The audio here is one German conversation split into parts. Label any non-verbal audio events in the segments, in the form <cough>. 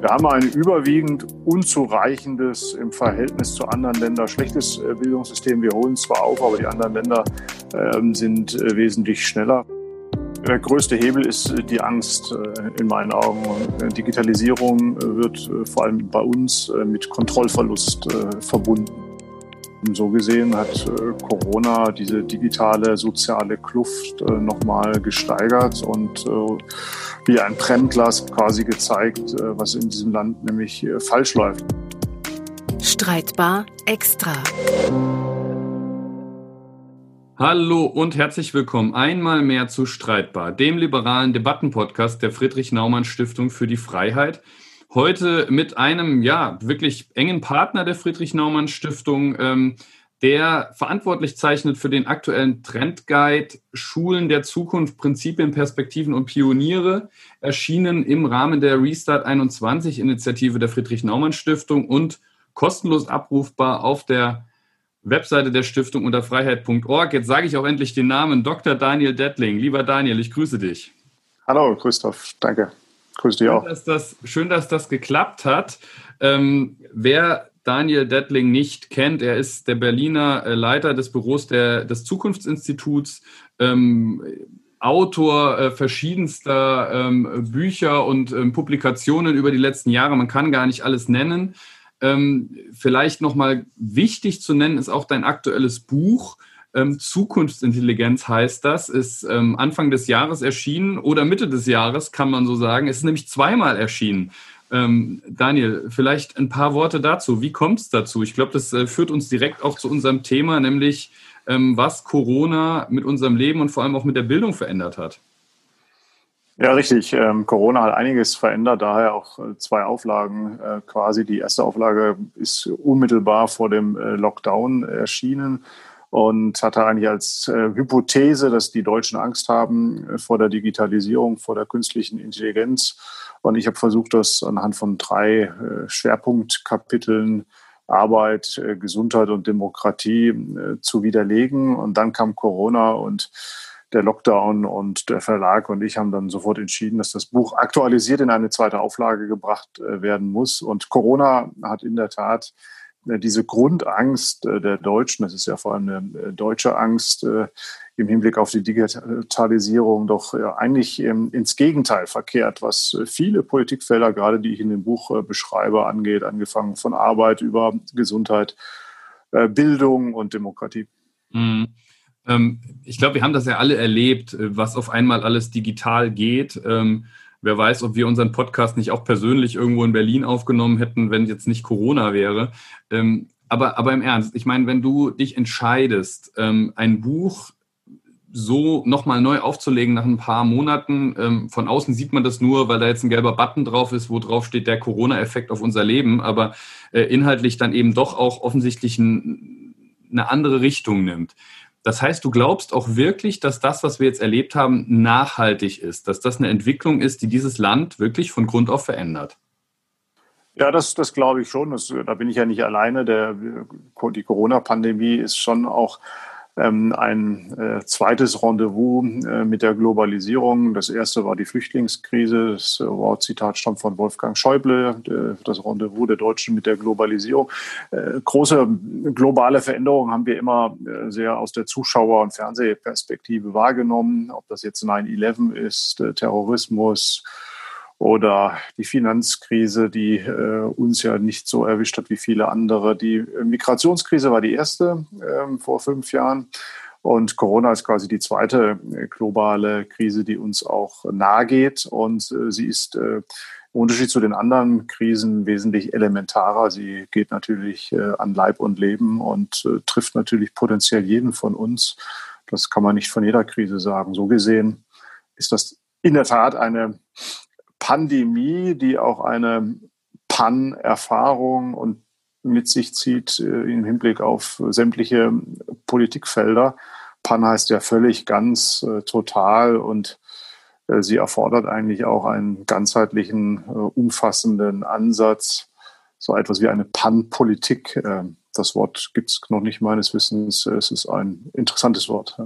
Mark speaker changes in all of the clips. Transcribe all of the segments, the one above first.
Speaker 1: Wir haben ein überwiegend unzureichendes im Verhältnis zu anderen Ländern schlechtes äh, Bildungssystem. Wir holen zwar auf, aber die anderen Länder äh, sind äh, wesentlich schneller. Der größte Hebel ist äh, die Angst in meinen Augen. Digitalisierung wird vor allem bei uns mit Kontrollverlust verbunden. So gesehen hat Corona diese digitale soziale Kluft nochmal gesteigert und wie ein Brennglas quasi gezeigt, äh, was in diesem Land nämlich äh, falsch läuft.
Speaker 2: Streitbar extra.
Speaker 3: Hallo und herzlich willkommen einmal mehr zu Streitbar, dem liberalen Debattenpodcast der Friedrich Naumann Stiftung für die Freiheit. Heute mit einem, ja, wirklich engen Partner der Friedrich Naumann Stiftung, ähm, der verantwortlich zeichnet für den aktuellen Trendguide Schulen der Zukunft, Prinzipien, Perspektiven und Pioniere, erschienen im Rahmen der Restart 21 Initiative der Friedrich-Naumann-Stiftung und kostenlos abrufbar auf der Webseite der Stiftung unter freiheit.org. Jetzt sage ich auch endlich den Namen Dr. Daniel Dettling. Lieber Daniel, ich grüße dich.
Speaker 1: Hallo, Christoph. Danke. Grüße dich auch.
Speaker 3: Schön, dass das, schön, dass das geklappt hat. Ähm, wer Daniel Dettling nicht kennt, er ist der Berliner äh, Leiter des Büros der, des Zukunftsinstituts, ähm, Autor äh, verschiedenster ähm, Bücher und ähm, Publikationen über die letzten Jahre. Man kann gar nicht alles nennen. Ähm, vielleicht nochmal wichtig zu nennen ist auch dein aktuelles Buch. Ähm, Zukunftsintelligenz heißt das, ist ähm, Anfang des Jahres erschienen oder Mitte des Jahres, kann man so sagen. Es ist nämlich zweimal erschienen. Ähm, Daniel, vielleicht ein paar Worte dazu. Wie kommt es dazu? Ich glaube, das äh, führt uns direkt auch zu unserem Thema, nämlich ähm, was Corona mit unserem Leben und vor allem auch mit der Bildung verändert hat.
Speaker 1: Ja, richtig. Ähm, Corona hat einiges verändert, daher auch äh, zwei Auflagen äh, quasi. Die erste Auflage ist unmittelbar vor dem äh, Lockdown erschienen und hatte eigentlich als äh, Hypothese, dass die Deutschen Angst haben äh, vor der Digitalisierung, vor der künstlichen Intelligenz und ich habe versucht, das anhand von drei äh, Schwerpunktkapiteln Arbeit, äh, Gesundheit und Demokratie äh, zu widerlegen. Und dann kam Corona und der Lockdown und der Verlag und ich haben dann sofort entschieden, dass das Buch aktualisiert in eine zweite Auflage gebracht werden muss. Und Corona hat in der Tat diese Grundangst der Deutschen, das ist ja vor allem eine deutsche Angst, im Hinblick auf die Digitalisierung doch eigentlich ähm, ins Gegenteil verkehrt, was äh, viele Politikfelder, gerade die ich in dem Buch äh, beschreibe, angeht, angefangen von Arbeit über Gesundheit, äh, Bildung und Demokratie.
Speaker 3: Mhm. Ähm, ich glaube, wir haben das ja alle erlebt, was auf einmal alles digital geht. Ähm, wer weiß, ob wir unseren Podcast nicht auch persönlich irgendwo in Berlin aufgenommen hätten, wenn jetzt nicht Corona wäre. aber, aber im Ernst, ich meine, wenn du dich entscheidest, ein Buch so nochmal neu aufzulegen nach ein paar Monaten. Ähm, von außen sieht man das nur, weil da jetzt ein gelber Button drauf ist, wo drauf steht der Corona-Effekt auf unser Leben, aber äh, inhaltlich dann eben doch auch offensichtlich ein, eine andere Richtung nimmt. Das heißt, du glaubst auch wirklich, dass das, was wir jetzt erlebt haben, nachhaltig ist, dass das eine Entwicklung ist, die dieses Land wirklich von Grund auf verändert.
Speaker 1: Ja, das, das glaube ich schon. Das, da bin ich ja nicht alleine. Der, die Corona-Pandemie ist schon auch ein äh, zweites Rendezvous äh, mit der Globalisierung. Das erste war die Flüchtlingskrise. Das äh, Wortzitat stammt von Wolfgang Schäuble, das Rendezvous der Deutschen mit der Globalisierung. Große globale Veränderungen haben wir immer sehr aus der Zuschauer- und Fernsehperspektive wahrgenommen. Ob das jetzt 9-11 ist, Terrorismus, oder die Finanzkrise, die äh, uns ja nicht so erwischt hat wie viele andere. Die äh, Migrationskrise war die erste äh, vor fünf Jahren. Und Corona ist quasi die zweite äh, globale Krise, die uns auch nahe geht. Und äh, sie ist im Unterschied zu den anderen Krisen wesentlich elementarer. Sie geht natürlich an Leib und Leben und trifft natürlich potenziell jeden von uns. Das kann man nicht von jeder Krise sagen. So gesehen ist das in der Tat eine Pandemie, die auch eine Pan-Erfahrung und mit sich zieht äh, im Hinblick auf sämtliche Politikfelder. Pan heißt ja völlig, ganz, äh, total und äh, sie erfordert eigentlich auch einen ganzheitlichen, umfassenden Ansatz, so etwas wie eine Pan-Politik. Das Wort gibt es noch nicht meines Wissens. Es ist ein interessantes Wort.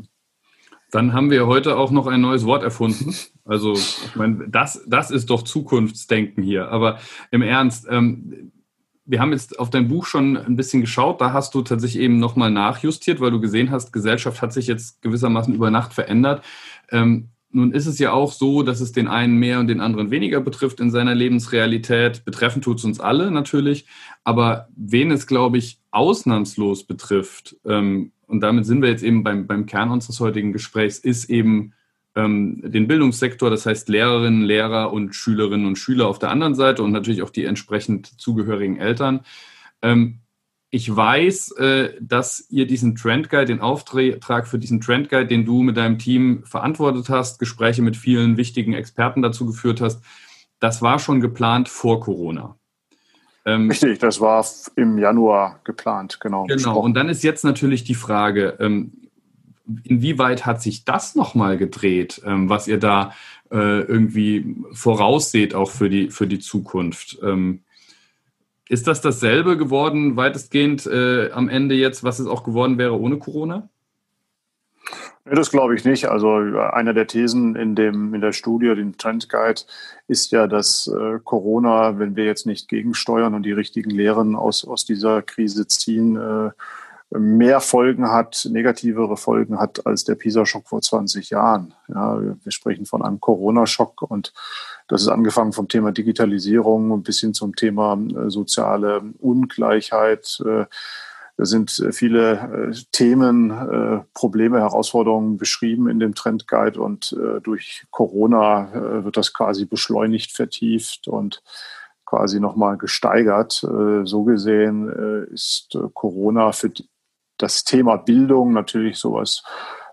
Speaker 3: Dann haben wir heute auch noch ein neues Wort erfunden. Also, ich meine, das, das ist doch Zukunftsdenken hier. Aber im Ernst, ähm, wir haben jetzt auf dein Buch schon ein bisschen geschaut. Da hast du tatsächlich eben nochmal nachjustiert, weil du gesehen hast, Gesellschaft hat sich jetzt gewissermaßen über Nacht verändert. Ähm, nun ist es ja auch so, dass es den einen mehr und den anderen weniger betrifft in seiner Lebensrealität. Betreffen tut es uns alle natürlich. Aber wen es, glaube ich, ausnahmslos betrifft, ähm, und damit sind wir jetzt eben beim, beim Kern unseres heutigen Gesprächs, ist eben ähm, den Bildungssektor, das heißt Lehrerinnen, Lehrer und Schülerinnen und Schüler auf der anderen Seite und natürlich auch die entsprechend zugehörigen Eltern. Ähm, ich weiß, äh, dass ihr diesen Trendguide, den Auftrag für diesen Trendguide, den du mit deinem Team verantwortet hast, Gespräche mit vielen wichtigen Experten dazu geführt hast, das war schon geplant vor Corona.
Speaker 1: Ähm, Richtig, das war im Januar geplant, genau.
Speaker 3: Genau, besprochen. und dann ist jetzt natürlich die Frage, ähm, inwieweit hat sich das nochmal gedreht, ähm, was ihr da äh, irgendwie vorausseht, auch für die, für die Zukunft? Ähm, ist das dasselbe geworden, weitestgehend äh, am Ende jetzt, was es auch geworden wäre ohne Corona?
Speaker 1: Das glaube ich nicht. Also eine der Thesen in, dem, in der Studie, den Trend Guide, ist ja, dass äh, Corona, wenn wir jetzt nicht gegensteuern und die richtigen Lehren aus, aus dieser Krise ziehen, äh, mehr Folgen hat, negativere Folgen hat als der PISA-Schock vor 20 Jahren. Ja, wir sprechen von einem Corona-Schock und das ist angefangen vom Thema Digitalisierung bis hin zum Thema äh, soziale Ungleichheit. Äh, da sind viele äh, Themen, äh, Probleme, Herausforderungen beschrieben in dem Trendguide und äh, durch Corona äh, wird das quasi beschleunigt, vertieft und quasi nochmal gesteigert. Äh, so gesehen äh, ist Corona für das Thema Bildung natürlich sowas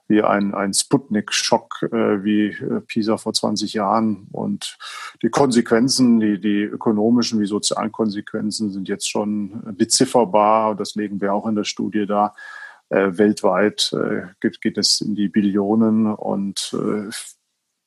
Speaker 1: wie ein, ein Sputnik-Schock äh, wie äh, Pisa vor 20 Jahren. Und die Konsequenzen, die, die ökonomischen wie sozialen Konsequenzen sind jetzt schon bezifferbar. Das legen wir auch in der Studie da. Äh, weltweit äh, geht, geht es in die Billionen und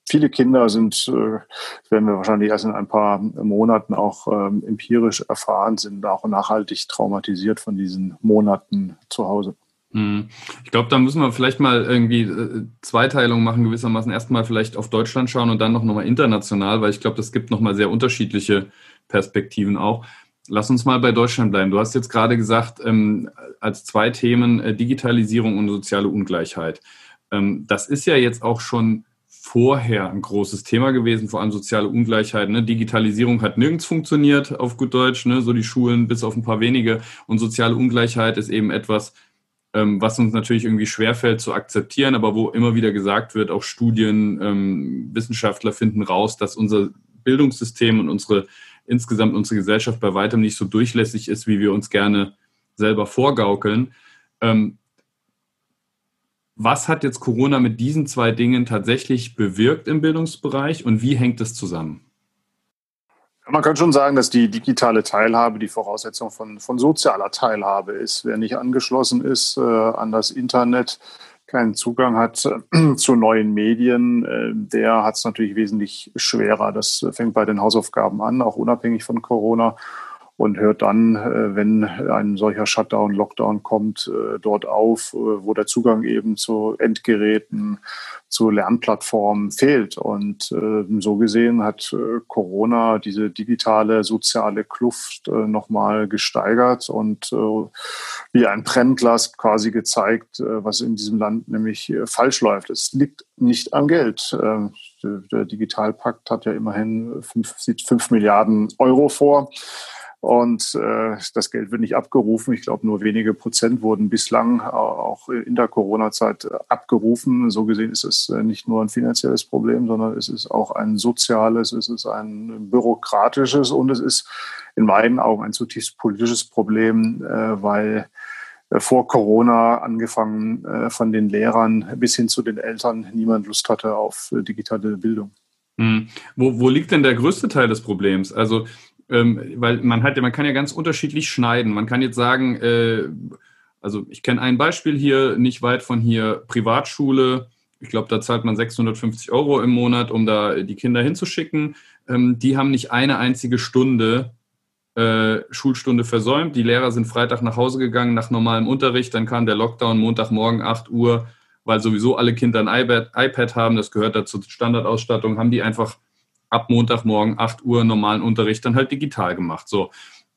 Speaker 1: viele Kinder sind, werden wir wahrscheinlich erst in ein paar Monaten auch ähm, empirisch erfahren, sind auch nachhaltig traumatisiert von diesen Monaten zu Hause.
Speaker 3: Hm. Ich glaube, da müssen wir vielleicht mal irgendwie äh, Zweiteilung machen, gewissermaßen erstmal vielleicht auf Deutschland schauen und dann noch mal international, weil ich glaube, das gibt noch mal sehr unterschiedliche Perspektiven auch. Lass uns mal bei Deutschland bleiben. Du hast jetzt gerade gesagt, ähm, als zwei Themen äh, Digitalisierung und soziale Ungleichheit. Ähm, das ist ja jetzt auch schon vorher ein großes Thema gewesen, vor allem soziale Ungleichheit. Ne? Digitalisierung hat nirgends funktioniert, auf gut Deutsch, ne? so die Schulen bis auf ein paar wenige. Und soziale Ungleichheit ist eben etwas, was uns natürlich irgendwie schwerfällt zu akzeptieren, aber wo immer wieder gesagt wird, auch Studien, ähm, Wissenschaftler finden raus, dass unser Bildungssystem und unsere insgesamt unsere Gesellschaft bei weitem nicht so durchlässig ist, wie wir uns gerne selber vorgaukeln. Ähm, was hat jetzt Corona mit diesen zwei Dingen tatsächlich bewirkt im Bildungsbereich und wie hängt es zusammen?
Speaker 1: Man kann schon sagen, dass die digitale Teilhabe die Voraussetzung von, von sozialer Teilhabe ist. Wer nicht angeschlossen ist äh, an das Internet, keinen Zugang hat äh, <clears throat> zu neuen Medien, äh, der hat es natürlich wesentlich schwerer. Das fängt bei den Hausaufgaben an, auch unabhängig von Corona und hört dann, äh, wenn ein solcher Shutdown, Lockdown kommt, äh, dort auf, äh, wo der Zugang eben zu Endgeräten, zu Lernplattformen fehlt. Und so gesehen hat Corona diese digitale soziale Kluft nochmal gesteigert und wie ein Brennglas quasi gezeigt, was in diesem Land nämlich falsch läuft. Es liegt nicht am Geld. Der Digitalpakt hat ja immerhin fünf, fünf Milliarden Euro vor. Und äh, das Geld wird nicht abgerufen. Ich glaube, nur wenige Prozent wurden bislang auch in der Corona-Zeit abgerufen. So gesehen ist es äh, nicht nur ein finanzielles Problem, sondern es ist auch ein soziales, es ist ein bürokratisches und es ist in meinen Augen ein zutiefst politisches Problem, äh, weil äh, vor Corona angefangen äh, von den Lehrern bis hin zu den Eltern niemand Lust hatte auf äh, digitale Bildung.
Speaker 3: Hm. Wo, wo liegt denn der größte Teil des Problems? Also ähm, weil man hat man kann ja ganz unterschiedlich schneiden. Man kann jetzt sagen, äh, also ich kenne ein Beispiel hier, nicht weit von hier, Privatschule. Ich glaube, da zahlt man 650 Euro im Monat, um da die Kinder hinzuschicken. Ähm, die haben nicht eine einzige Stunde äh, Schulstunde versäumt. Die Lehrer sind Freitag nach Hause gegangen nach normalem Unterricht. Dann kam der Lockdown, Montagmorgen 8 Uhr weil sowieso alle Kinder ein iPad, iPad haben, das gehört dazu Standardausstattung, haben die einfach ab Montagmorgen 8 Uhr normalen Unterricht dann halt digital gemacht. So.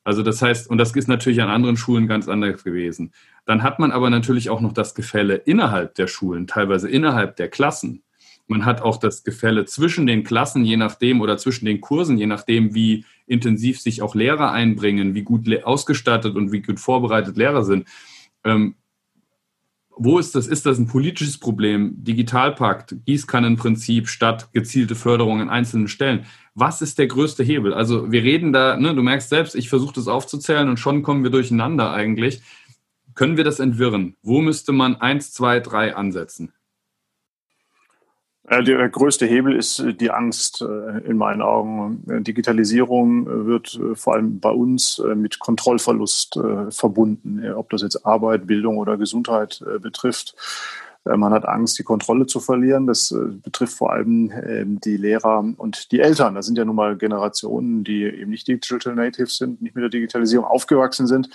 Speaker 3: Also das heißt, und das ist natürlich an anderen Schulen ganz anders gewesen. Dann hat man aber natürlich auch noch das Gefälle innerhalb der Schulen, teilweise innerhalb der Klassen. Man hat auch das Gefälle zwischen den Klassen, je nachdem, oder zwischen den Kursen, je nachdem, wie intensiv sich auch Lehrer einbringen, wie gut ausgestattet und wie gut vorbereitet Lehrer sind. Ähm, wo ist das? Ist das ein politisches Problem? Digitalpakt, Gießkannenprinzip statt gezielte Förderung an einzelnen Stellen. Was ist der größte Hebel? Also wir reden da, ne, du merkst selbst, ich versuche das aufzuzählen und schon kommen wir durcheinander eigentlich. Können wir das entwirren? Wo müsste man eins, zwei, drei ansetzen?
Speaker 1: Der größte Hebel ist äh, die Angst äh, in meinen Augen. Digitalisierung äh, wird vor allem bei uns mit Kontrollverlust verbunden, ob das jetzt Arbeit, Bildung oder Gesundheit betrifft. Man hat Angst, die Kontrolle zu verlieren. Das betrifft vor allem ähm, die Lehrer und die Eltern. Das sind ja nun mal Generationen, die eben nicht Digital Natives sind, nicht mit der Digitalisierung aufgewachsen sind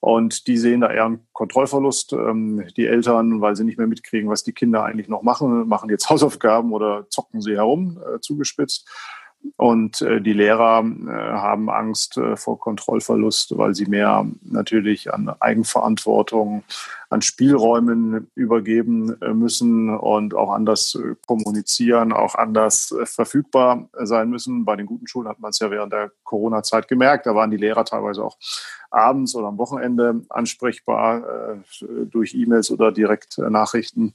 Speaker 1: und die sehen da eher einen Kontrollverlust. Ähm, die Eltern, weil sie nicht mehr mitkriegen, was die Kinder eigentlich noch machen, machen jetzt <laughs> Hausaufgaben oder zocken sie herum, äh, zugespitzt. Und äh, die Lehrer äh, haben Angst äh, vor Kontrollverlust, weil sie mehr natürlich an Eigenverantwortung, an Spielräumen übergeben äh, müssen und auch anders äh, kommunizieren, auch anders äh, verfügbar sein müssen. Bei den guten Schulen hat man es ja während der Corona-Zeit gemerkt. Da waren die Lehrer teilweise auch abends oder am Wochenende ansprechbar durch E-Mails oder Direktnachrichten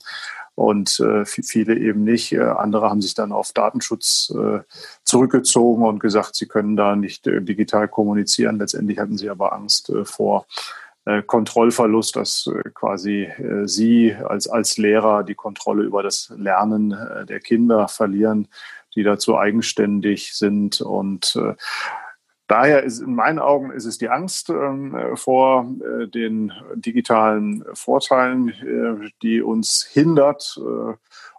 Speaker 1: und äh, viele eben nicht. Andere haben sich dann auf Datenschutz zurückgezogen und gesagt, sie können da nicht digital kommunizieren. Letztendlich hatten sie aber Angst vor Kontrollverlust, dass äh, quasi äh, sie als, als Lehrer die Kontrolle über das Lernen äh, der Kinder verlieren, die dazu eigenständig sind und äh, Daher ist in meinen Augen ist es die Angst ähm, vor äh, den digitalen Vorteilen, äh, die uns hindert.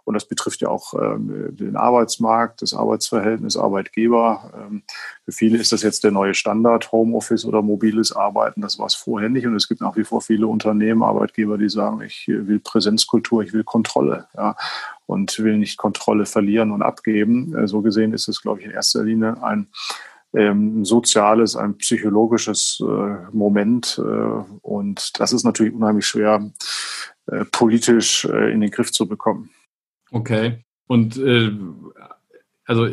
Speaker 1: Und das betrifft ja auch ähm, den Arbeitsmarkt, das Arbeitsverhältnis Arbeitgeber. Ähm, für viele ist das jetzt der neue Standard, Homeoffice oder mobiles Arbeiten. Das war es vorher nicht. Und es gibt nach wie vor viele Unternehmen, Arbeitgeber, die sagen, ich will Präsenzkultur, ich will Kontrolle. Ja, und will nicht Kontrolle verlieren und abgeben. Äh, so gesehen ist es, glaube ich, in erster Linie ein ähm, soziales, ein psychologisches äh, Moment. Äh, und das ist natürlich unheimlich schwer äh, politisch äh, in den Griff zu bekommen.
Speaker 3: Okay. Und äh, also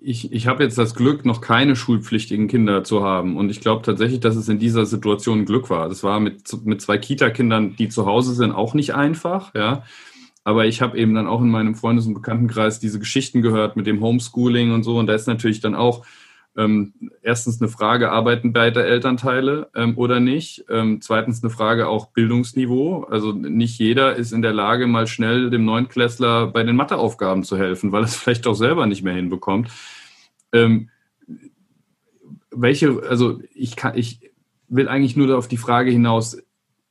Speaker 3: ich, ich habe jetzt das Glück, noch keine schulpflichtigen Kinder zu haben. Und ich glaube tatsächlich, dass es in dieser Situation Glück war. Das war mit, mit zwei Kita-Kindern, die zu Hause sind, auch nicht einfach, ja. Aber ich habe eben dann auch in meinem Freundes- und Bekanntenkreis diese Geschichten gehört mit dem Homeschooling und so. Und da ist natürlich dann auch ähm, erstens eine Frage, arbeiten beide Elternteile ähm, oder nicht? Ähm, zweitens eine Frage auch Bildungsniveau. Also nicht jeder ist in der Lage, mal schnell dem Neunklässler bei den Matheaufgaben zu helfen, weil er es vielleicht auch selber nicht mehr hinbekommt. Ähm, welche, also ich kann, ich will eigentlich nur auf die Frage hinaus,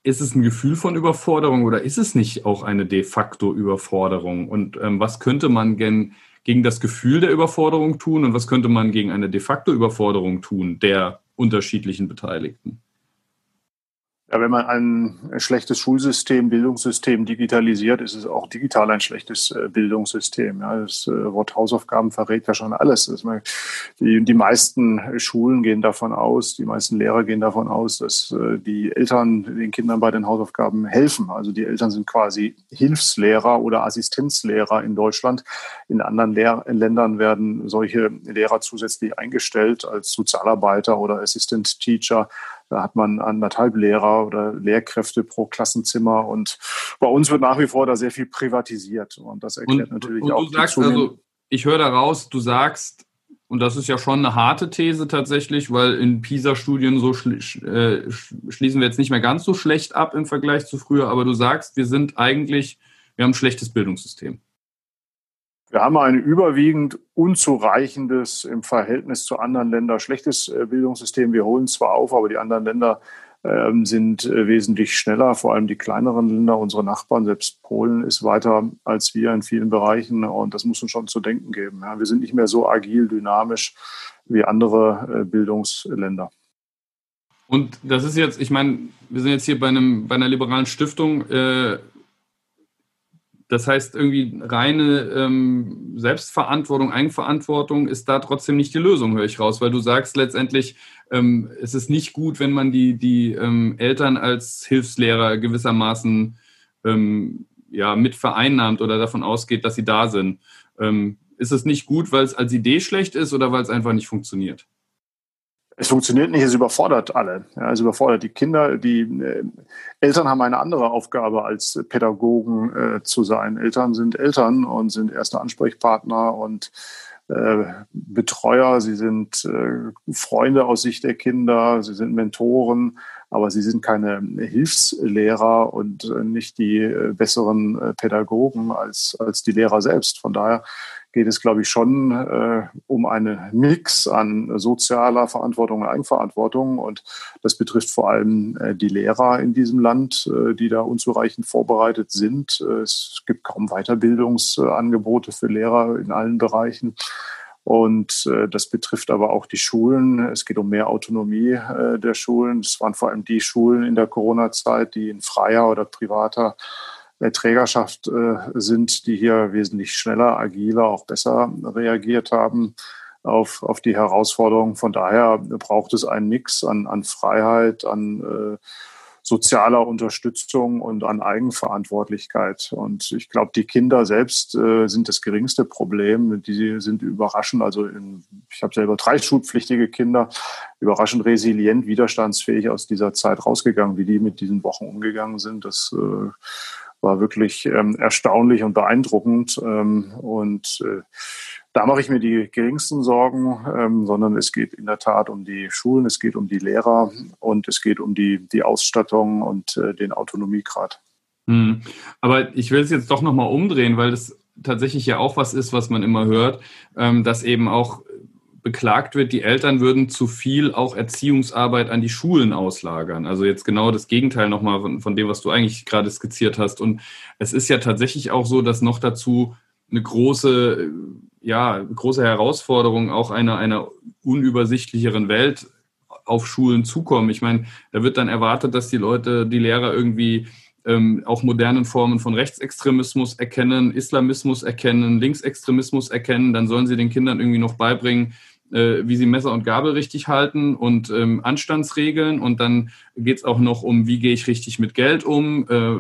Speaker 3: ist es ein Gefühl von Überforderung oder ist es nicht auch eine de facto Überforderung? Und ähm, was könnte man gen, gegen das Gefühl der Überforderung tun und was könnte man gegen eine de facto Überforderung tun der unterschiedlichen Beteiligten?
Speaker 1: Ja, wenn man ein schlechtes Schulsystem, Bildungssystem digitalisiert, ist es auch digital ein schlechtes äh, Bildungssystem. Ja, das äh, Wort Hausaufgaben verrät ja schon alles. Die, die meisten Schulen gehen davon aus, die meisten Lehrer gehen davon aus, dass äh, die Eltern den Kindern bei den Hausaufgaben helfen. Also die Eltern sind quasi Hilfslehrer oder Assistenzlehrer in Deutschland. In anderen Lehr Ländern werden solche Lehrer zusätzlich eingestellt als Sozialarbeiter oder Assistant Teacher da hat man anderthalb Lehrer oder Lehrkräfte pro Klassenzimmer. Und bei uns wird nach wie vor da sehr viel privatisiert. Und das erklärt und, natürlich und auch.
Speaker 3: Du sagst also, ich höre daraus, du sagst, und das ist ja schon eine harte These tatsächlich, weil in PISA-Studien so schl äh, schließen wir jetzt nicht mehr ganz so schlecht ab im Vergleich zu früher, aber du sagst, wir sind eigentlich, wir haben ein schlechtes Bildungssystem.
Speaker 1: Wir haben ein überwiegend unzureichendes im Verhältnis zu anderen Ländern schlechtes äh, Bildungssystem. Wir holen zwar auf, aber die anderen Länder ähm, sind äh, wesentlich schneller, vor allem die kleineren Länder, unsere Nachbarn, selbst Polen ist weiter als wir in vielen Bereichen und das muss uns schon zu denken geben. Wir sind nicht mehr so agil, dynamisch wie andere äh, Bildungsländer.
Speaker 3: Und das ist jetzt, ich meine, wir sind jetzt hier bei, einem, bei einer liberalen Stiftung. Das heißt, irgendwie reine ähm, Selbstverantwortung, Eigenverantwortung ist da trotzdem nicht die Lösung, höre ich raus, weil du sagst letztendlich, ähm, es ist nicht gut, wenn man die, die ähm, Eltern als Hilfslehrer gewissermaßen ähm, ja, mit vereinnahmt oder davon ausgeht, dass sie da sind. Ähm, ist es nicht gut, weil es als Idee schlecht ist oder weil es einfach nicht funktioniert?
Speaker 1: Es funktioniert nicht, es überfordert alle. Ja, es überfordert die Kinder. Die äh, Eltern haben eine andere Aufgabe als Pädagogen äh, zu sein. Eltern sind Eltern und sind erste Ansprechpartner und äh, Betreuer. Sie sind äh, Freunde aus Sicht der Kinder. Sie sind Mentoren, aber sie sind keine Hilfslehrer und äh, nicht die äh, besseren Pädagogen als, als die Lehrer selbst. Von daher geht es, glaube ich, schon äh, um einen Mix an sozialer Verantwortung und Eigenverantwortung. Und das betrifft vor allem äh, die Lehrer in diesem Land, äh, die da unzureichend vorbereitet sind. Äh, es gibt kaum Weiterbildungsangebote für Lehrer in allen Bereichen. Und äh, das betrifft aber auch die Schulen. Es geht um mehr Autonomie äh, der Schulen. Es waren vor allem die Schulen in der Corona-Zeit, die in freier oder privater Trägerschaft äh, sind, die hier wesentlich schneller, agiler, auch besser reagiert haben auf, auf die Herausforderungen. Von daher braucht es einen Mix an, an Freiheit, an äh, sozialer Unterstützung und an Eigenverantwortlichkeit. Und ich glaube, die Kinder selbst äh, sind das geringste Problem. Die sind überraschend, also in, ich habe selber drei schulpflichtige Kinder, überraschend resilient, widerstandsfähig aus dieser Zeit rausgegangen, wie die mit diesen Wochen umgegangen sind. Das äh, war wirklich ähm, erstaunlich und beeindruckend. Ähm, und äh, da mache ich mir die geringsten Sorgen, ähm, sondern es geht in der Tat um die Schulen, es geht um die Lehrer und es geht um die, die Ausstattung und äh, den Autonomiegrad.
Speaker 3: Hm. Aber ich will es jetzt doch nochmal umdrehen, weil das tatsächlich ja auch was ist, was man immer hört, ähm, dass eben auch beklagt wird, die Eltern würden zu viel auch Erziehungsarbeit an die Schulen auslagern. Also jetzt genau das Gegenteil nochmal von, von dem, was du eigentlich gerade skizziert hast. Und es ist ja tatsächlich auch so, dass noch dazu eine große, ja, große Herausforderung auch einer, einer unübersichtlicheren Welt auf Schulen zukommen. Ich meine, da wird dann erwartet, dass die Leute, die Lehrer irgendwie ähm, auch modernen Formen von Rechtsextremismus erkennen, Islamismus erkennen, Linksextremismus erkennen. Dann sollen sie den Kindern irgendwie noch beibringen, äh, wie sie Messer und Gabel richtig halten und ähm, Anstandsregeln. Und dann geht es auch noch um, wie gehe ich richtig mit Geld um. Äh,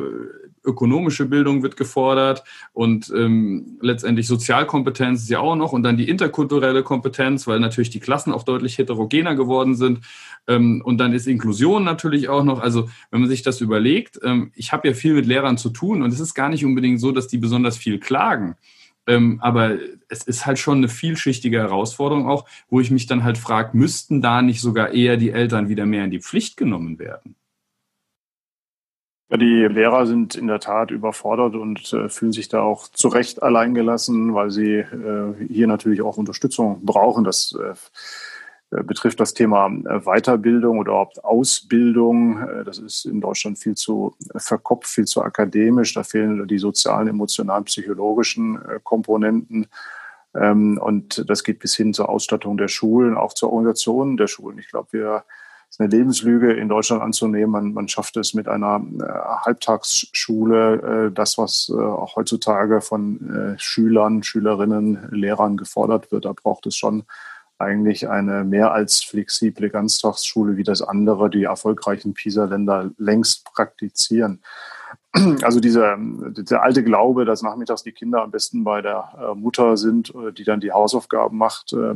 Speaker 3: ökonomische Bildung wird gefordert und ähm, letztendlich Sozialkompetenz ist ja auch noch und dann die interkulturelle Kompetenz, weil natürlich die Klassen auch deutlich heterogener geworden sind. Ähm, und dann ist Inklusion natürlich auch noch. Also wenn man sich das überlegt, ähm, ich habe ja viel mit Lehrern zu tun und es ist gar nicht unbedingt so, dass die besonders viel klagen. Ähm, aber es ist halt schon eine vielschichtige Herausforderung auch, wo ich mich dann halt frage, müssten da nicht sogar eher die Eltern wieder mehr in die Pflicht genommen werden?
Speaker 1: Ja, die Lehrer sind in der Tat überfordert und äh, fühlen sich da auch zu Recht alleingelassen, weil sie äh, hier natürlich auch Unterstützung brauchen. Das äh, betrifft das Thema äh, Weiterbildung oder überhaupt Ausbildung. Äh, das ist in Deutschland viel zu verkopft, viel zu akademisch. Da fehlen die sozialen, emotionalen, psychologischen Komponenten. Ähm, und das geht bis hin zur Ausstattung der Schulen, auch zur Organisation der Schulen. Ich glaube, wir es ist eine Lebenslüge in Deutschland anzunehmen. Man, man schafft es mit einer Halbtagsschule, das, was auch heutzutage von Schülern, Schülerinnen, Lehrern gefordert wird. Da braucht es schon eigentlich eine mehr als flexible Ganztagsschule, wie das andere, die erfolgreichen PISA-Länder längst praktizieren. <clears throat> Also dieser, dieser alte Glaube, dass nachmittags die Kinder am besten bei der äh, Mutter sind, äh, die dann die Hausaufgaben macht. Äh,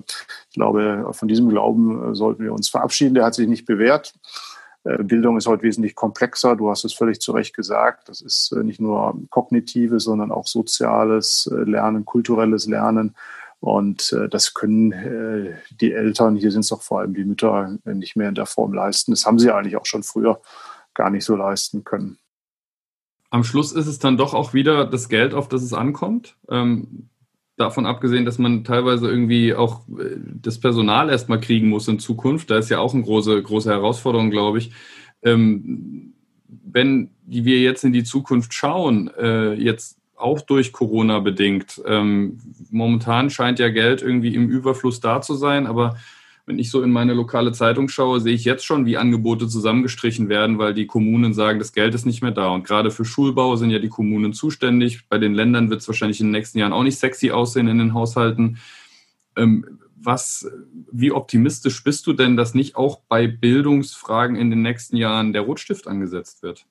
Speaker 1: ich glaube, von diesem Glauben sollten wir uns verabschieden. Der hat sich nicht bewährt. Bildung ist heute wesentlich komplexer. Du hast es völlig zu Recht gesagt. Das ist nicht nur kognitives, sondern auch soziales Lernen, kulturelles Lernen. Und äh, das können äh, die Eltern, hier sind es doch vor allem die Mütter, nicht mehr in der Form leisten. Das haben sie eigentlich auch schon früher gar nicht so leisten können.
Speaker 3: Am Schluss ist es dann doch auch wieder das Geld, auf das es ankommt. Ähm, davon abgesehen, dass man teilweise irgendwie auch äh, das Personal erstmal kriegen muss in Zukunft. Da ist ja auch eine große, große Herausforderung, glaube ich. Ähm, wenn wir jetzt in die Zukunft schauen, äh, jetzt auch durch Corona bedingt. Ähm, momentan scheint ja Geld irgendwie im Überfluss da zu sein, aber wenn ich so in meine lokale Zeitung schaue, sehe ich jetzt schon, wie Angebote zusammengestrichen werden, weil die Kommunen sagen, das Geld ist nicht mehr da. Und gerade für Schulbau sind ja die Kommunen zuständig. Bei den Ländern wird es wahrscheinlich in den nächsten Jahren auch nicht sexy aussehen in den Haushalten. Ähm, was, wie optimistisch bist du denn, dass nicht auch bei Bildungsfragen in den nächsten Jahren der Rotstift angesetzt wird?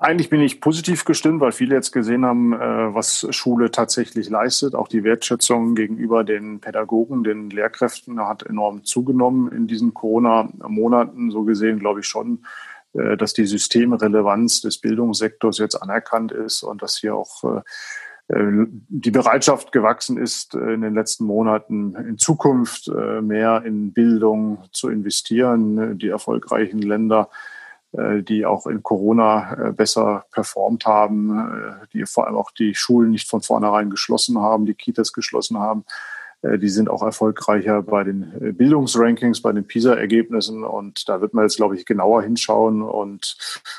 Speaker 1: Eigentlich bin ich positiv gestimmt, weil viele jetzt gesehen haben, äh, was Schule tatsächlich leistet. Auch die Wertschätzung gegenüber den Pädagogen, den Lehrkräften hat enorm zugenommen in diesen Corona-Monaten. So gesehen glaube ich schon, äh, dass die Systemrelevanz des Bildungssektors jetzt anerkannt ist und dass hier auch äh, die Bereitschaft gewachsen ist, in den letzten Monaten in Zukunft mehr in Bildung zu investieren. Die erfolgreichen Länder die auch in Corona äh, besser performt haben, äh, die vor allem auch die Schulen nicht von vornherein geschlossen haben, die Kitas geschlossen haben. Die sind auch erfolgreicher bei den Bildungsrankings, bei den PISA-Ergebnissen. Und da wird man jetzt, glaube ich, genauer hinschauen. Und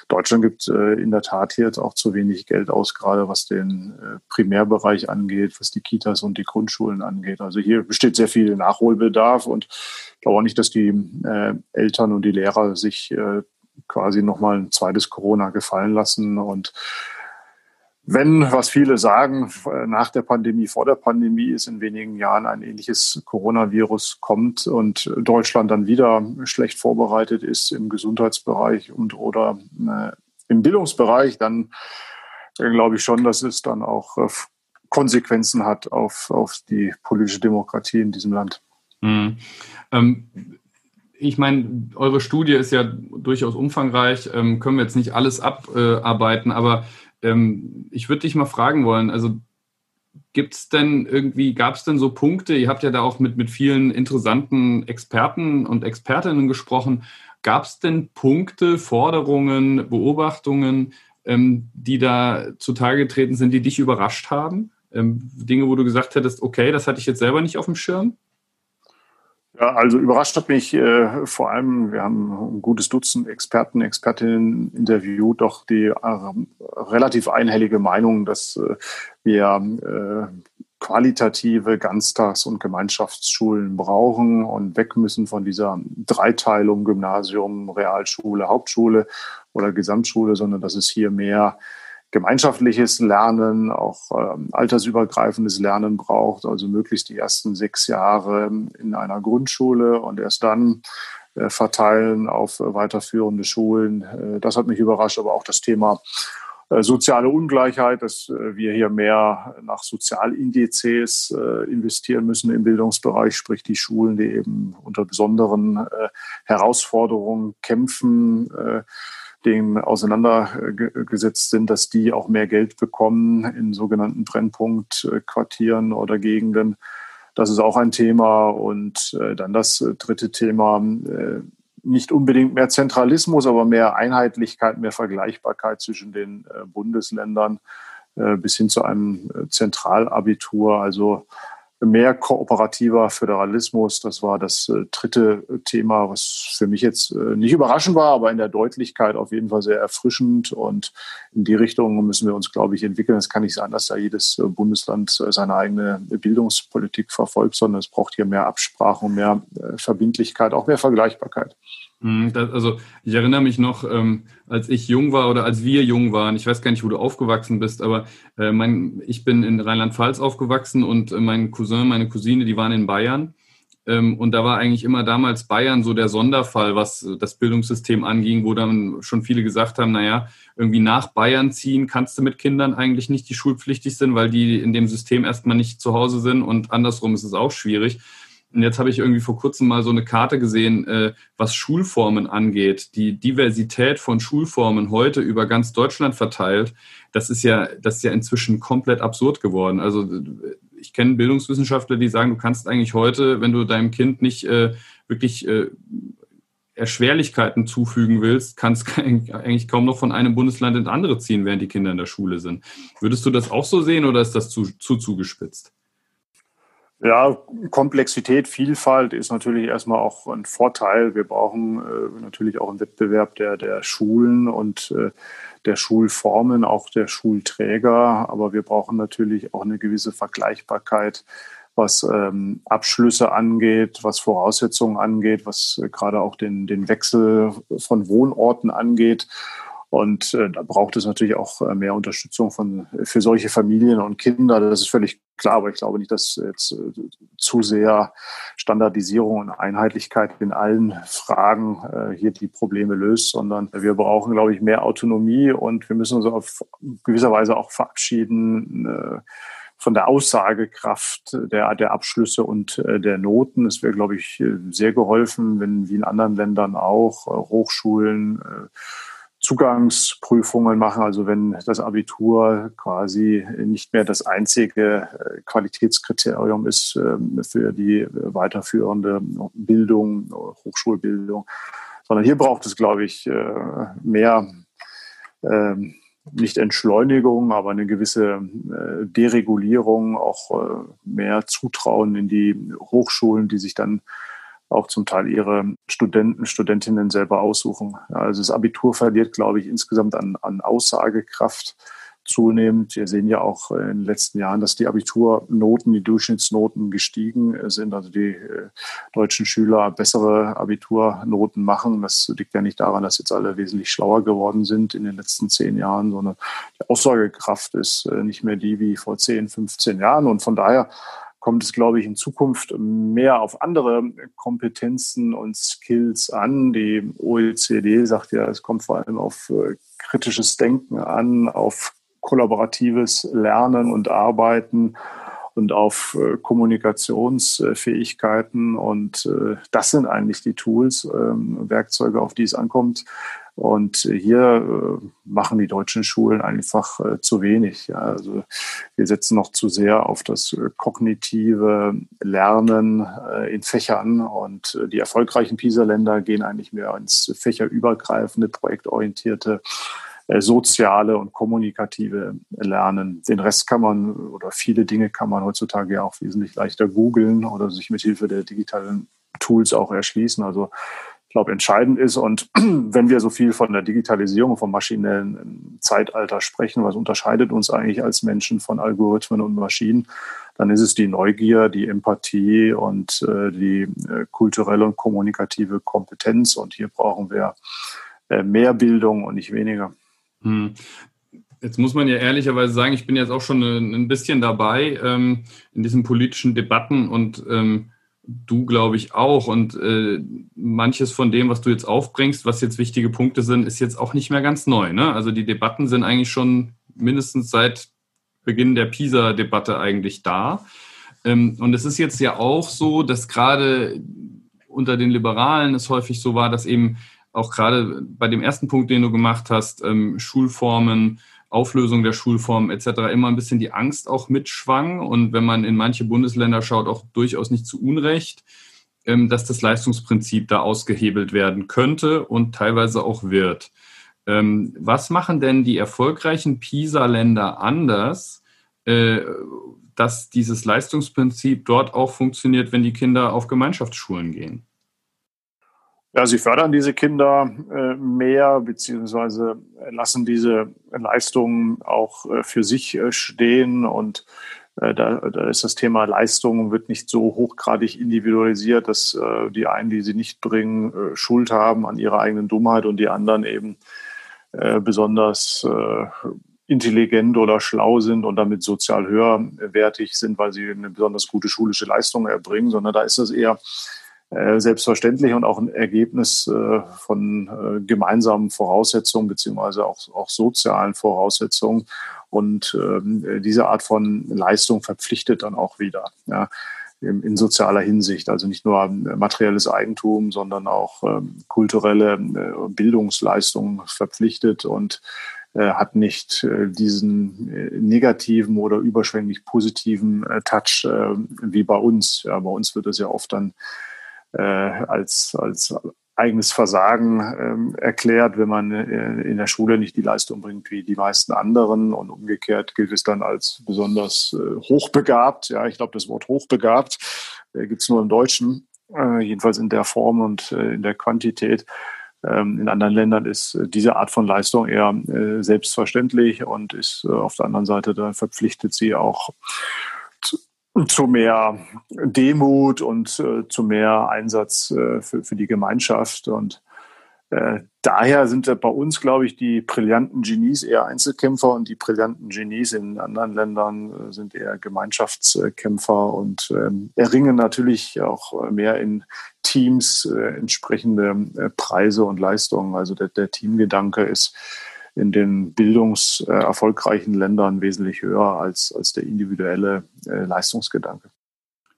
Speaker 1: Deutschland gibt in der Tat hier jetzt auch zu wenig Geld aus, gerade was den Primärbereich angeht, was die Kitas und die Grundschulen angeht. Also hier besteht sehr viel Nachholbedarf. Und ich glaube auch nicht, dass die Eltern und die Lehrer sich quasi nochmal ein zweites Corona gefallen lassen. Und wenn, was viele sagen, nach der Pandemie, vor der Pandemie ist in wenigen Jahren ein ähnliches Coronavirus kommt und Deutschland dann wieder schlecht vorbereitet ist im Gesundheitsbereich und oder äh, im Bildungsbereich, dann äh, glaube ich schon, dass es dann auch äh, Konsequenzen hat auf, auf die politische Demokratie in diesem Land. Mhm.
Speaker 3: Ähm, ich meine, eure Studie ist ja durchaus umfangreich, ähm, können wir jetzt nicht alles abarbeiten, aber ähm, ich würde dich mal fragen wollen, also gibt es denn irgendwie, gab es denn so Punkte, ihr habt ja da auch mit, mit vielen interessanten Experten und Expertinnen gesprochen, gab es denn Punkte, Forderungen, Beobachtungen, ähm, die da zutage getreten sind, die dich überrascht haben? Ähm, Dinge, wo du gesagt hättest, okay, das hatte ich jetzt selber nicht auf dem Schirm?
Speaker 1: Ja, also überrascht hat mich äh, vor allem, wir haben ein gutes Dutzend Experten, Expertinnen interviewt, doch die äh, relativ einhellige Meinung, dass äh, wir äh, qualitative Ganztags- und Gemeinschaftsschulen brauchen und weg müssen von dieser Dreiteilung Gymnasium, Realschule, Hauptschule oder Gesamtschule, sondern dass es hier mehr gemeinschaftliches Lernen, auch ähm, altersübergreifendes Lernen braucht, also möglichst die ersten sechs Jahre in einer Grundschule und erst dann äh, verteilen auf äh, weiterführende Schulen. Äh, das hat mich überrascht, aber auch das Thema äh, soziale Ungleichheit, dass äh, wir hier mehr nach Sozialindizes investieren müssen im Bildungsbereich, sprich die Schulen, die eben unter besonderen Herausforderungen kämpfen dem auseinandergesetzt sind, dass die auch mehr Geld bekommen in sogenannten Brennpunktquartieren oder Gegenden. Das ist auch ein Thema. Und äh, dann das dritte Thema, äh, nicht unbedingt mehr Zentralismus, aber mehr Einheitlichkeit, mehr Vergleichbarkeit zwischen den äh, Bundesländern bis hin zu einem Zentralabitur. Also mehr kooperativer Föderalismus. Das war das äh, dritte Thema, was für mich jetzt äh, nicht überraschend war, aber in der Deutlichkeit auf jeden Fall sehr erfrischend. Und in die Richtung müssen wir uns, glaube ich, entwickeln. Es kann nicht sein, dass da jedes äh, Bundesland seine eigene Bildungspolitik verfolgt, sondern es braucht hier mehr Absprache und mehr Verbindlichkeit, auch mehr Vergleichbarkeit.
Speaker 3: Mhm, das, also ich erinnere mich noch, ähm, als ich jung war oder als wir jung waren, ich weiß gar nicht, wo du aufgewachsen bist, aber äh, mein, ich bin in Rheinland-Pfalz aufgewachsen und äh, mein Cousin, meine Cousine, die waren in Bayern. Ähm, und da war eigentlich immer damals Bayern so der Sonderfall, was das Bildungssystem anging, wo dann schon viele gesagt haben, naja, irgendwie nach Bayern ziehen kannst du mit Kindern eigentlich nicht, die schulpflichtig sind, weil die in dem System erstmal nicht zu Hause sind und andersrum ist es auch schwierig. Und jetzt habe ich irgendwie vor kurzem mal so eine Karte gesehen, äh, was Schulformen angeht. Die Diversität von Schulformen heute über ganz Deutschland verteilt, das ist ja, das ist ja inzwischen komplett absurd geworden. Also ich kenne Bildungswissenschaftler, die sagen, du kannst eigentlich heute, wenn du deinem Kind nicht äh, wirklich äh, Erschwerlichkeiten zufügen willst, kannst <laughs> eigentlich kaum noch von einem Bundesland ins andere ziehen, während die Kinder in der Schule sind. Würdest du das auch so sehen oder ist das zu, zu zugespitzt?
Speaker 1: Ja, Komplexität, Vielfalt ist natürlich erstmal auch ein Vorteil. Wir brauchen äh, natürlich auch einen Wettbewerb der, der Schulen und äh, der Schulformen, auch der Schulträger. Aber wir brauchen natürlich auch eine gewisse Vergleichbarkeit was ähm, Abschlüsse angeht, was Voraussetzungen angeht, was äh, gerade auch den, den Wechsel von Wohnorten angeht. Und äh, da braucht es natürlich auch äh, mehr Unterstützung von, für solche Familien und Kinder. Das ist völlig klar, aber ich glaube nicht, dass jetzt äh, zu sehr Standardisierung und Einheitlichkeit in allen Fragen äh, hier die Probleme löst, sondern wir brauchen, glaube ich, mehr Autonomie und wir müssen uns auf gewisser Weise auch verabschieden äh, von der Aussagekraft der, der Abschlüsse und äh, der Noten. Es wäre, glaube ich, sehr geholfen, wenn wie in anderen Ländern auch äh, Hochschulen äh, Zugangsprüfungen machen, also wenn das Abitur quasi nicht mehr das einzige äh, Qualitätskriterium ist ähm, für die weiterführende Bildung, Hochschulbildung, sondern hier braucht es, glaube ich, äh, mehr, ähm, nicht Entschleunigung, aber eine gewisse äh, Deregulierung, auch mehr Zutrauen in die Hochschulen, die sich dann auch zum Teil ihre Studenten, Studentinnen selber aussuchen. Also das Abitur verliert, glaube ich, insgesamt an, an Aussagekraft zunehmend. Wir sehen ja auch in den letzten Jahren, dass die Abiturnoten, die Durchschnittsnoten gestiegen sind. Also die äh, deutschen Schüler bessere Abiturnoten machen. Das liegt ja nicht daran, dass jetzt alle wesentlich schlauer geworden sind in den letzten zehn Jahren, sondern die Aussagekraft ist äh, nicht mehr die wie vor zehn, 15 Jahren. Und von daher kommt es, glaube ich, in Zukunft mehr auf andere Kompetenzen und Skills an. Die OECD sagt ja, es kommt vor allem auf äh, kritisches Denken an, auf kollaboratives Lernen und Arbeiten und auf äh, Kommunikationsfähigkeiten. Und äh, das sind eigentlich die Tools, ähm, Werkzeuge, auf die es ankommt, und hier äh, machen die deutschen Schulen einfach äh, zu wenig. Also wir setzen noch zu sehr auf das äh, kognitive Lernen in Fächern und die erfolgreichen PISA-Länder gehen eigentlich mehr ins fächerübergreifende, projektorientierte soziale und kommunikative Lernen. Den Rest kann man oder viele Dinge kann man heutzutage ja auch wesentlich leichter googeln oder sich mit Hilfe der digitalen Tools auch erschließen. Also ich glaube, entscheidend ist. Und <clears throat> wenn wir so viel von der Digitalisierung, vom maschinellen Zeitalter sprechen, was unterscheidet uns eigentlich als Menschen von Algorithmen und Maschinen, dann ist es die Neugier, die Empathie und äh, die äh, kulturelle und kommunikative Kompetenz. Und hier brauchen wir äh, mehr Bildung und nicht weniger. Hm.
Speaker 3: Jetzt muss man ja ehrlicherweise sagen, ich bin jetzt auch schon ein bisschen dabei ähm, in diesen politischen Debatten und ähm, du, glaube ich, auch. Und äh, manches von dem, was du jetzt aufbringst, was jetzt wichtige Punkte sind, ist jetzt auch nicht mehr ganz neu. Ne? Also die Debatten sind eigentlich schon mindestens seit Beginn der PISA-Debatte eigentlich da. Ähm, und es ist jetzt ja auch so, dass gerade unter den Liberalen es häufig so war, dass eben auch gerade bei dem ersten Punkt, den du gemacht hast, ähm, Schulformen, Auflösung der Schulform etc. immer ein bisschen die Angst auch mitschwang und wenn man in manche Bundesländer schaut, auch durchaus nicht zu Unrecht, ähm, dass das Leistungsprinzip da ausgehebelt werden könnte und teilweise auch wird. Ähm, was machen denn die erfolgreichen PISA-Länder anders, äh, dass dieses Leistungsprinzip dort auch funktioniert, wenn die Kinder auf Gemeinschaftsschulen gehen?
Speaker 1: Ja, sie fördern diese Kinder äh, mehr, beziehungsweise lassen diese Leistungen auch äh, für sich äh, stehen. Und äh, da, da ist das Thema Leistung wird nicht so hochgradig individualisiert, dass äh, die einen, die sie nicht bringen, äh, Schuld haben an ihrer eigenen Dummheit und die anderen eben besonders intelligent oder schlau sind und damit sozial höherwertig sind, weil sie eine besonders gute schulische Leistung erbringen, sondern da ist das eher selbstverständlich und auch ein Ergebnis äh, von äh, gemeinsamen Voraussetzungen beziehungsweise auch, auch sozialen Voraussetzungen. Und ähm, diese Art von Leistung verpflichtet dann auch wieder. Ja in, sozialer Hinsicht. Also nicht nur materielles Eigentum, sondern auch ähm, kulturelle äh, Bildungsleistungen verpflichtet und äh, hat nicht äh, diesen äh, negativen oder überschwänglich positiven äh, Touch äh, wie bei uns. Ja, bei uns wird das ja oft dann äh, als, als eigenes Versagen ähm, erklärt, wenn man äh, in der Schule nicht die Leistung bringt wie die meisten anderen. Und umgekehrt gilt es dann als besonders äh, hochbegabt. Ja, ich glaube, das Wort hochbegabt äh, gibt es nur im Deutschen, äh, jedenfalls in der Form und äh, in der Quantität. Ähm, in anderen Ländern ist äh, diese Art von Leistung eher äh, selbstverständlich und ist auf der anderen Seite dann verpflichtet, sie auch zu, mehr Demut und äh, zu mehr Einsatz äh, für, für die Gemeinschaft. Und äh, daher sind bei uns, glaube ich, die brillanten Genies eher Einzelkämpfer und die brillanten Genies in anderen Ländern äh, sind eher Gemeinschaftskämpfer und ähm, erringen natürlich auch mehr in Teams äh, entsprechende äh, Preise und Leistungen. Also der, der Teamgedanke ist in den bildungserfolgreichen Ländern wesentlich höher als, als der individuelle äh, Leistungsgedanke.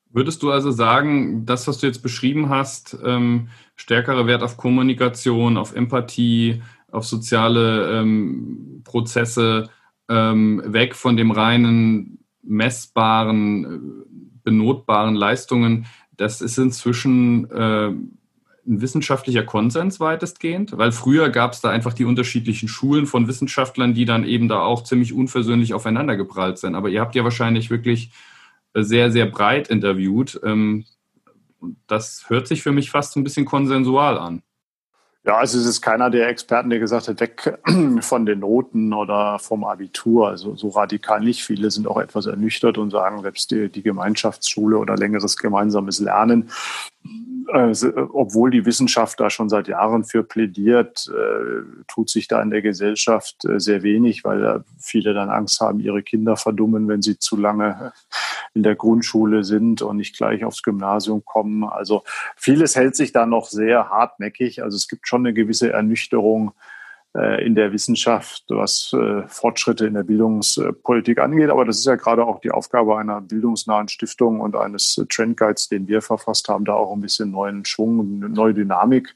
Speaker 3: Würdest du also sagen, das, was du jetzt beschrieben hast, ähm, stärkerer Wert auf Kommunikation, auf Empathie, auf soziale ähm, Prozesse, ähm, weg von dem reinen messbaren, äh, benotbaren Leistungen, das ist inzwischen äh, ein wissenschaftlicher Konsens weitestgehend, weil früher gab es da einfach die unterschiedlichen Schulen von Wissenschaftlern, die dann eben da auch ziemlich unversöhnlich aufeinander geprallt sind. Aber ihr habt ja wahrscheinlich wirklich äh, sehr, sehr breit interviewt. Ähm, das hört sich für mich fast ein bisschen konsensual an.
Speaker 1: Ja, also es ist keiner der Experten, der gesagt hat, weg <clears throat> von den Noten oder vom Abitur. Also so radikal nicht. Viele sind auch etwas ernüchtert und sagen, selbst die, die Gemeinschaftsschule oder längeres gemeinsames Lernen obwohl die Wissenschaft da schon seit Jahren für plädiert, äh, tut sich da in der Gesellschaft äh, sehr wenig, weil viele dann Angst haben, ihre Kinder verdummen, wenn sie zu lange in der Grundschule sind und nicht gleich aufs Gymnasium kommen. Also vieles hält sich da noch sehr hartnäckig. Also es gibt schon eine gewisse Ernüchterung äh, in der Wissenschaft, was äh, Fortschritte in der Bildungspolitik angeht. Aber das ist ja gerade auch die Aufgabe einer bildungsnahen Stiftung und eines Trendguides, den wir verfasst haben, da auch ein bisschen neuen Schwung, neue Dynamik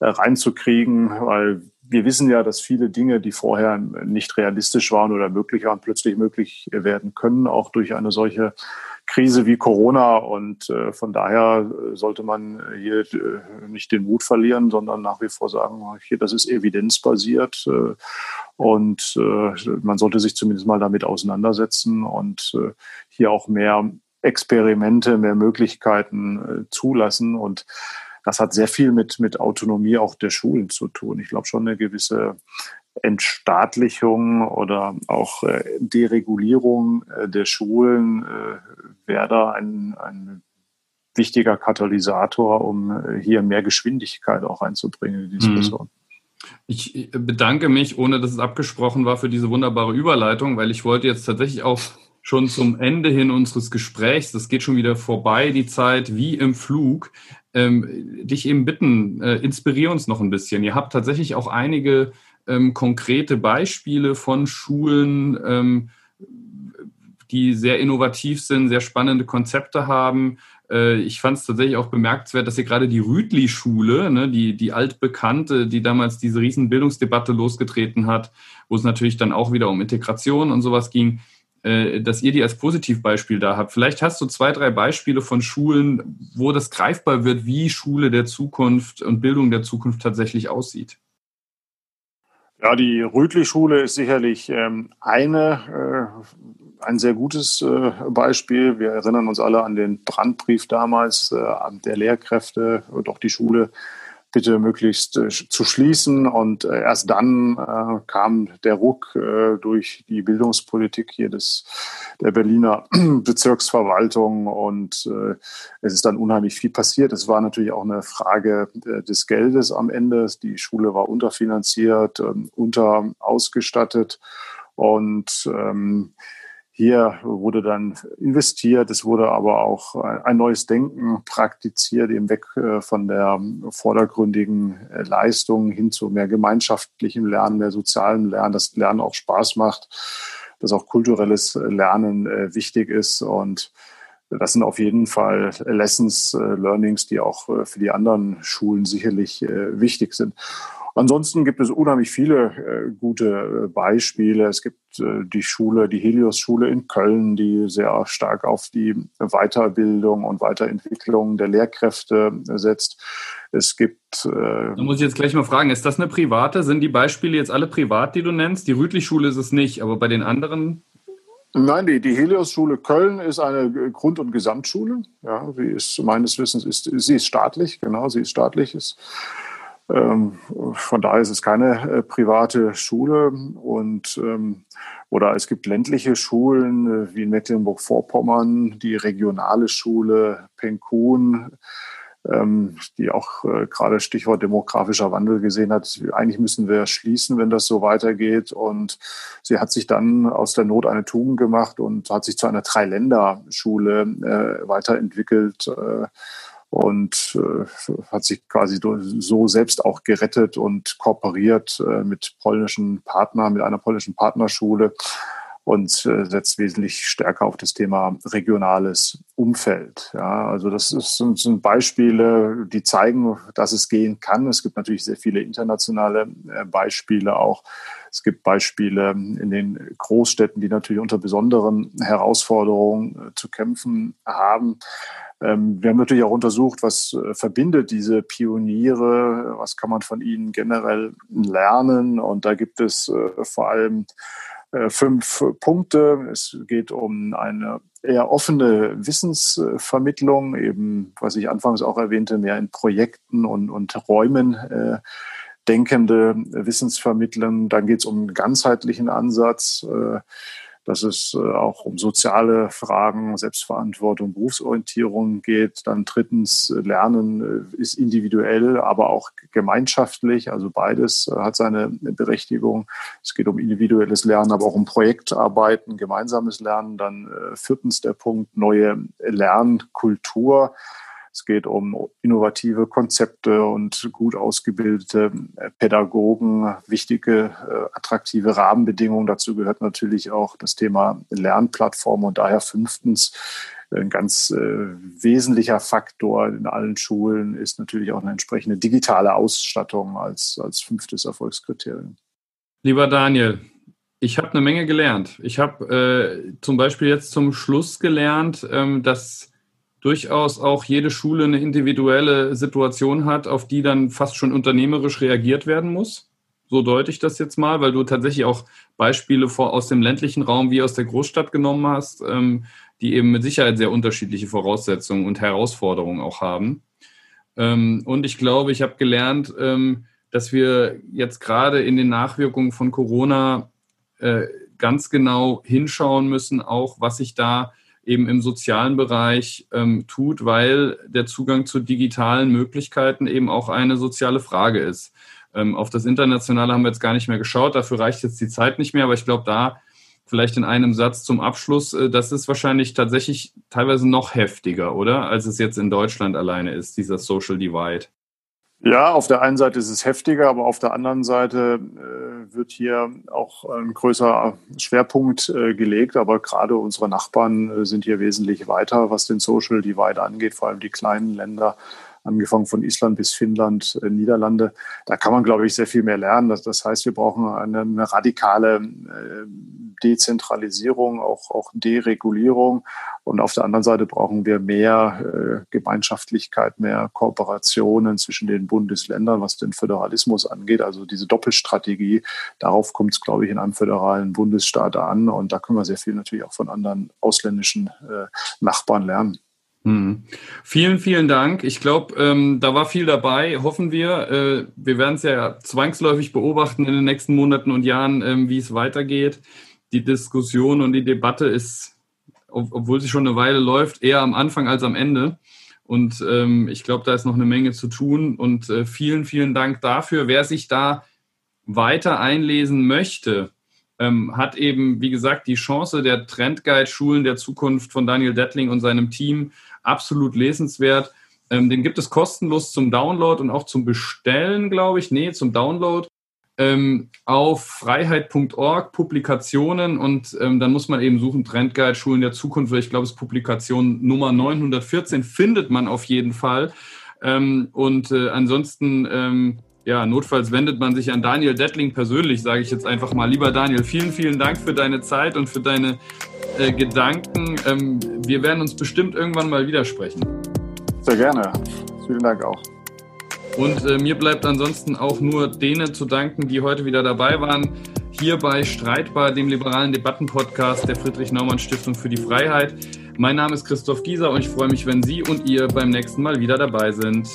Speaker 1: äh, reinzukriegen, weil wir wissen ja, dass viele Dinge, die vorher nicht realistisch waren oder möglich waren, plötzlich möglich werden können, auch durch eine solche Krise wie Corona. Und äh, von daher sollte man hier äh, nicht den Mut verlieren, sondern nach wie vor sagen, hier, das ist evidenzbasiert. Äh, und äh, man sollte sich zumindest mal damit auseinandersetzen und äh, hier auch mehr Experimente, mehr Möglichkeiten äh, zulassen. Und das hat sehr viel mit, mit Autonomie auch der Schulen zu tun. Ich glaube schon eine gewisse Entstaatlichung oder auch äh, Deregulierung äh, der Schulen äh, wäre da ein, ein wichtiger Katalysator, um hier mehr Geschwindigkeit auch einzubringen in die Diskussion. Mhm.
Speaker 3: Ich bedanke mich, ohne dass es abgesprochen war, für diese wunderbare Überleitung, weil ich wollte jetzt tatsächlich auch schon zum Ende hin unseres Gesprächs, das geht schon wieder vorbei, die Zeit wie im Flug, ähm, dich eben bitten, äh, inspirier uns noch ein bisschen. Ihr habt tatsächlich auch einige ähm, konkrete Beispiele von Schulen, ähm, die sehr innovativ sind, sehr spannende Konzepte haben. Äh, ich fand es tatsächlich auch bemerkenswert, dass ihr gerade die Rütli-Schule, ne, die, die altbekannte, die damals diese riesen Bildungsdebatte losgetreten hat, wo es natürlich dann auch wieder um Integration und sowas ging, äh, dass ihr die als Positivbeispiel da habt. Vielleicht hast du zwei, drei Beispiele von Schulen, wo das greifbar wird, wie Schule der Zukunft und Bildung der Zukunft tatsächlich aussieht.
Speaker 1: Ja, die Rütli-Schule ist sicherlich ähm, eine, äh, ein sehr gutes äh, Beispiel. Wir erinnern uns alle an den Brandbrief damals äh, der Lehrkräfte und auch die Schule bitte möglichst äh, zu schließen. Und äh, erst dann äh, kam der Ruck äh, durch die Bildungspolitik hier des, der Berliner <clears throat> Bezirksverwaltung und äh, es ist dann unheimlich viel passiert. Es war natürlich auch eine Frage äh, des Geldes am Ende. Die Schule war unterfinanziert, ähm, unter ausgestattet und ähm, hier wurde dann investiert, es wurde aber auch ein neues Denken praktiziert, eben weg äh, von der vordergründigen äh, Leistung hin zu mehr gemeinschaftlichem Lernen, mehr sozialem Lernen, dass Lernen auch Spaß macht, dass auch kulturelles Lernen äh, wichtig ist und das sind auf jeden Fall Lessons, Learnings, die auch für die anderen Schulen sicherlich wichtig sind. Ansonsten gibt es unheimlich viele äh, gute äh, Beispiele. Es gibt äh, die Schule, die Helios-Schule in Köln, die sehr stark auf die Weiterbildung und Weiterentwicklung der Lehrkräfte setzt. Es gibt.
Speaker 3: Äh, da muss ich jetzt gleich mal fragen, ist das eine private? Sind die Beispiele jetzt alle privat, die du nennst? Die Rütli-Schule ist es nicht, aber bei den anderen
Speaker 1: Nein, die, die Helios-Schule Köln ist eine Grund- und Gesamtschule. Ja, sie ist meines Wissens ist sie ist staatlich, genau, sie ist staatlich. Ist von daher ist es keine äh, private Schule und ähm, oder es gibt ländliche Schulen äh, wie in Mecklenburg-Vorpommern, die regionale Schule Penkun, ähm, die auch äh, gerade Stichwort demografischer Wandel gesehen hat. Eigentlich müssen wir schließen, wenn das so weitergeht. Und sie hat sich dann aus der Not eine Tugend gemacht und hat sich zu einer Dreiländerschule weiterentwickelt. Und äh, hat sich quasi so selbst auch gerettet und kooperiert äh, mit polnischen Partnern, mit einer polnischen Partnerschule und äh, setzt wesentlich stärker auf das Thema regionales Umfeld. Ja, also das sind, Beispiele, die zeigen, dass es gehen kann. Es gibt natürlich sehr viele internationale äh, Beispiele auch. Es gibt Beispiele in den Großstädten, die natürlich unter besonderen Herausforderungen äh, zu kämpfen haben. Ähm, wir haben natürlich auch untersucht, was verbindet diese Pioniere, was kann man von ihnen generell lernen. Und da gibt es vor allem fünf Punkte. Es geht um eine eher offene Wissensvermittlung, eben, was ich anfangs auch erwähnte, mehr in Projekten und, und Räumen äh, denkende Wissensvermittlung. Dann geht es um einen ganzheitlichen Ansatz. Äh, dass es äh, auch um soziale Fragen, Selbstverantwortung, Berufsorientierung geht. Dann drittens, äh, Lernen äh, ist individuell, aber auch gemeinschaftlich. Also beides hat seine Berechtigung. Es geht um individuelles Lernen, aber auch um Projektarbeiten, gemeinsames Lernen. Dann viertens der Punkt, neue Lernkultur. Es geht um innovative Konzepte und gut ausgebildete äh, Pädagogen, wichtige, äh, attraktive Rahmenbedingungen. Dazu gehört natürlich auch das Thema Lernplattform und daher fünftens ein ganz äh, wesentlicher Faktor in allen Schulen ist natürlich auch eine entsprechende digitale Ausstattung als, als fünftes Erfolgskriterium.
Speaker 3: Lieber Daniel, ich habe eine Menge gelernt. Ich habe äh, zum Beispiel jetzt zum Schluss gelernt, ähm, dass durchaus auch jede Schule eine individuelle Situation hat, auf die dann fast schon unternehmerisch reagiert werden muss. So deute ich das jetzt mal, weil du tatsächlich auch Beispiele vor, aus dem ländlichen Raum wie aus der Großstadt genommen hast, ähm, die eben mit Sicherheit sehr unterschiedliche Voraussetzungen und Herausforderungen auch haben. Ähm, und ich glaube, ich habe gelernt, ähm, dass wir jetzt gerade in den Nachwirkungen von Corona äh, ganz genau hinschauen müssen, auch was sich da eben im sozialen Bereich ähm, tut, weil der Zugang zu digitalen Möglichkeiten eben auch eine soziale Frage ist. Ähm, auf das Internationale haben wir jetzt gar nicht mehr geschaut, dafür reicht jetzt die Zeit nicht mehr, aber ich glaube, da vielleicht in einem Satz zum Abschluss, äh, das ist wahrscheinlich tatsächlich teilweise noch heftiger, oder? Als es jetzt in Deutschland alleine ist, dieser Social Divide.
Speaker 1: Ja, auf der einen Seite ist es heftiger, aber auf der anderen Seite äh, wird hier auch ein größerer Schwerpunkt äh, gelegt. Aber gerade unsere Nachbarn äh, sind hier wesentlich weiter, was den Social Divide angeht, vor allem die kleinen Länder angefangen von Island bis Finnland, äh, Niederlande. Da kann man, glaube ich, sehr viel mehr lernen. Das, heißt, wir brauchen eine, radikale äh, Dezentralisierung, auch, auch Deregulierung. Und auf der anderen Seite brauchen wir mehr äh, Gemeinschaftlichkeit, mehr Kooperationen zwischen den Bundesländern, was den Föderalismus angeht. Also diese Doppelstrategie, darauf kommt es, glaube ich, in einem föderalen Bundesstaat an. Und da können wir sehr viel natürlich auch von anderen ausländischen Nachbarn lernen.
Speaker 3: Hm. Vielen, vielen Dank. Ich glaube, ähm, da war viel dabei. Hoffen wir. Äh, wir werden es ja zwangsläufig beobachten in den nächsten Monaten und Jahren, ähm, wie es weitergeht. Die Diskussion und die Debatte ist, ob, obwohl sie schon eine Weile läuft, eher am Anfang als am Ende. Und ähm, ich glaube, da ist noch eine Menge zu tun. Und äh, vielen, vielen Dank dafür. Wer sich da weiter einlesen möchte, ähm, hat eben, wie gesagt, die Chance der Trendguide Schulen der Zukunft von Daniel Dettling und seinem Team absolut lesenswert. Ähm, den gibt es kostenlos zum Download und auch zum Bestellen, glaube ich. Nee, zum Download. Ähm, auf freiheit.org Publikationen und ähm, dann muss man eben suchen Trendguide Schulen der Zukunft, weil ich glaube, es ist Publikation Nummer 914 findet man auf jeden Fall. Ähm, und äh, ansonsten ähm, ja, notfalls wendet man sich an Daniel Dettling persönlich, sage ich jetzt einfach mal. Lieber Daniel, vielen, vielen Dank für deine Zeit und für deine äh, Gedanken. Ähm, wir werden uns bestimmt irgendwann mal widersprechen.
Speaker 1: Sehr gerne. Vielen Dank auch.
Speaker 3: Und äh, mir bleibt ansonsten auch nur denen zu danken, die heute wieder dabei waren. Hier bei Streitbar, dem liberalen Debattenpodcast der Friedrich-Naumann-Stiftung für die Freiheit. Mein Name ist Christoph Gieser und ich freue mich, wenn Sie und ihr beim nächsten Mal wieder dabei sind.